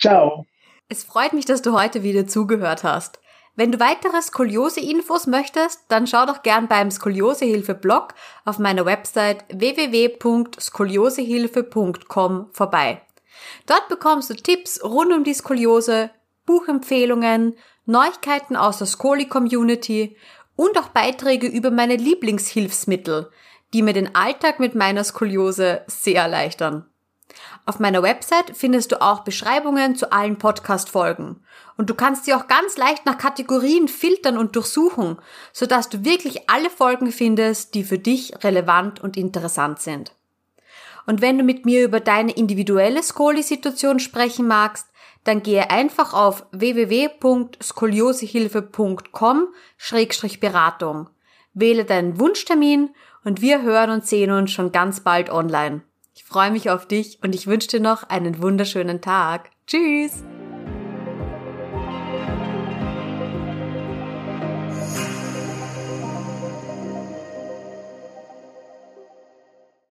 Ciao. Es freut mich, dass du heute wieder zugehört hast. Wenn du weitere Skoliose-Infos möchtest, dann schau doch gern beim Skoliosehilfe-Blog auf meiner Website www.skoliosehilfe.com vorbei. Dort bekommst du Tipps rund um die Skoliose, Buchempfehlungen, Neuigkeiten aus der Skoli-Community und auch Beiträge über meine Lieblingshilfsmittel, die mir den Alltag mit meiner Skoliose sehr erleichtern. Auf meiner Website findest du auch Beschreibungen zu allen Podcast-Folgen. Und du kannst sie auch ganz leicht nach Kategorien filtern und durchsuchen, sodass du wirklich alle Folgen findest, die für dich relevant und interessant sind. Und wenn du mit mir über deine individuelle Skoli-Situation sprechen magst, dann gehe einfach auf www.skoliosehilfe.com-beratung. Wähle deinen Wunschtermin und wir hören und sehen uns schon ganz bald online. Ich freue mich auf dich und ich wünsche dir noch einen wunderschönen Tag. Tschüss!